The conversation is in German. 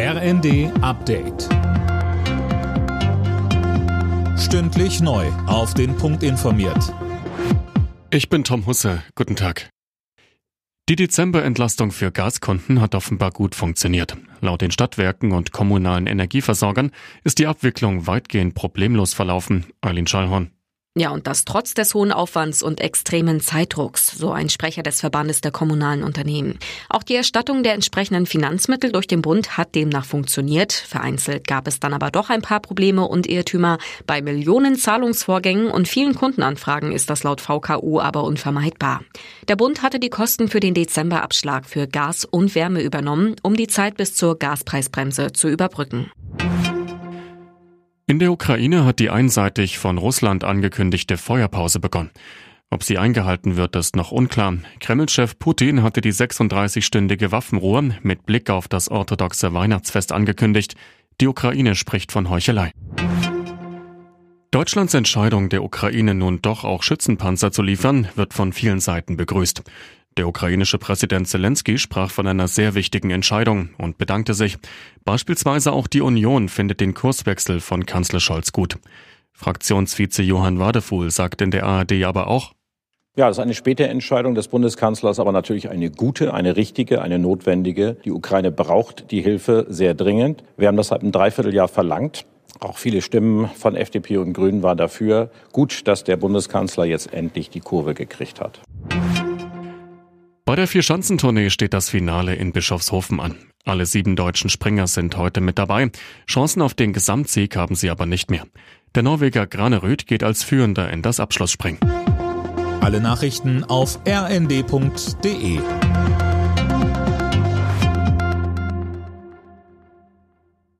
RND Update. Stündlich neu. Auf den Punkt informiert. Ich bin Tom Husse. Guten Tag. Die Dezemberentlastung für Gaskunden hat offenbar gut funktioniert. Laut den Stadtwerken und kommunalen Energieversorgern ist die Abwicklung weitgehend problemlos verlaufen. Eileen Schallhorn. Ja, und das trotz des hohen Aufwands und extremen Zeitdrucks, so ein Sprecher des Verbandes der kommunalen Unternehmen. Auch die Erstattung der entsprechenden Finanzmittel durch den Bund hat demnach funktioniert. Vereinzelt gab es dann aber doch ein paar Probleme und Irrtümer. Bei Millionen Zahlungsvorgängen und vielen Kundenanfragen ist das laut VKU aber unvermeidbar. Der Bund hatte die Kosten für den Dezemberabschlag für Gas und Wärme übernommen, um die Zeit bis zur Gaspreisbremse zu überbrücken. In der Ukraine hat die einseitig von Russland angekündigte Feuerpause begonnen. Ob sie eingehalten wird, ist noch unklar. Kreml-Chef Putin hatte die 36-stündige Waffenruhe mit Blick auf das orthodoxe Weihnachtsfest angekündigt. Die Ukraine spricht von Heuchelei. Deutschlands Entscheidung, der Ukraine nun doch auch Schützenpanzer zu liefern, wird von vielen Seiten begrüßt. Der ukrainische Präsident Zelensky sprach von einer sehr wichtigen Entscheidung und bedankte sich. Beispielsweise auch die Union findet den Kurswechsel von Kanzler Scholz gut. Fraktionsvize Johann Wadefuhl sagt in der ARD aber auch, ja, das ist eine späte Entscheidung des Bundeskanzlers, aber natürlich eine gute, eine richtige, eine notwendige. Die Ukraine braucht die Hilfe sehr dringend. Wir haben das seit einem Dreivierteljahr verlangt. Auch viele Stimmen von FDP und Grünen waren dafür. Gut, dass der Bundeskanzler jetzt endlich die Kurve gekriegt hat. Bei der Vierschanzentournee steht das Finale in Bischofshofen an. Alle sieben deutschen Springer sind heute mit dabei. Chancen auf den Gesamtsieg haben sie aber nicht mehr. Der Norweger Graneröd geht als Führender in das Abschlussspringen. Alle Nachrichten auf rnd.de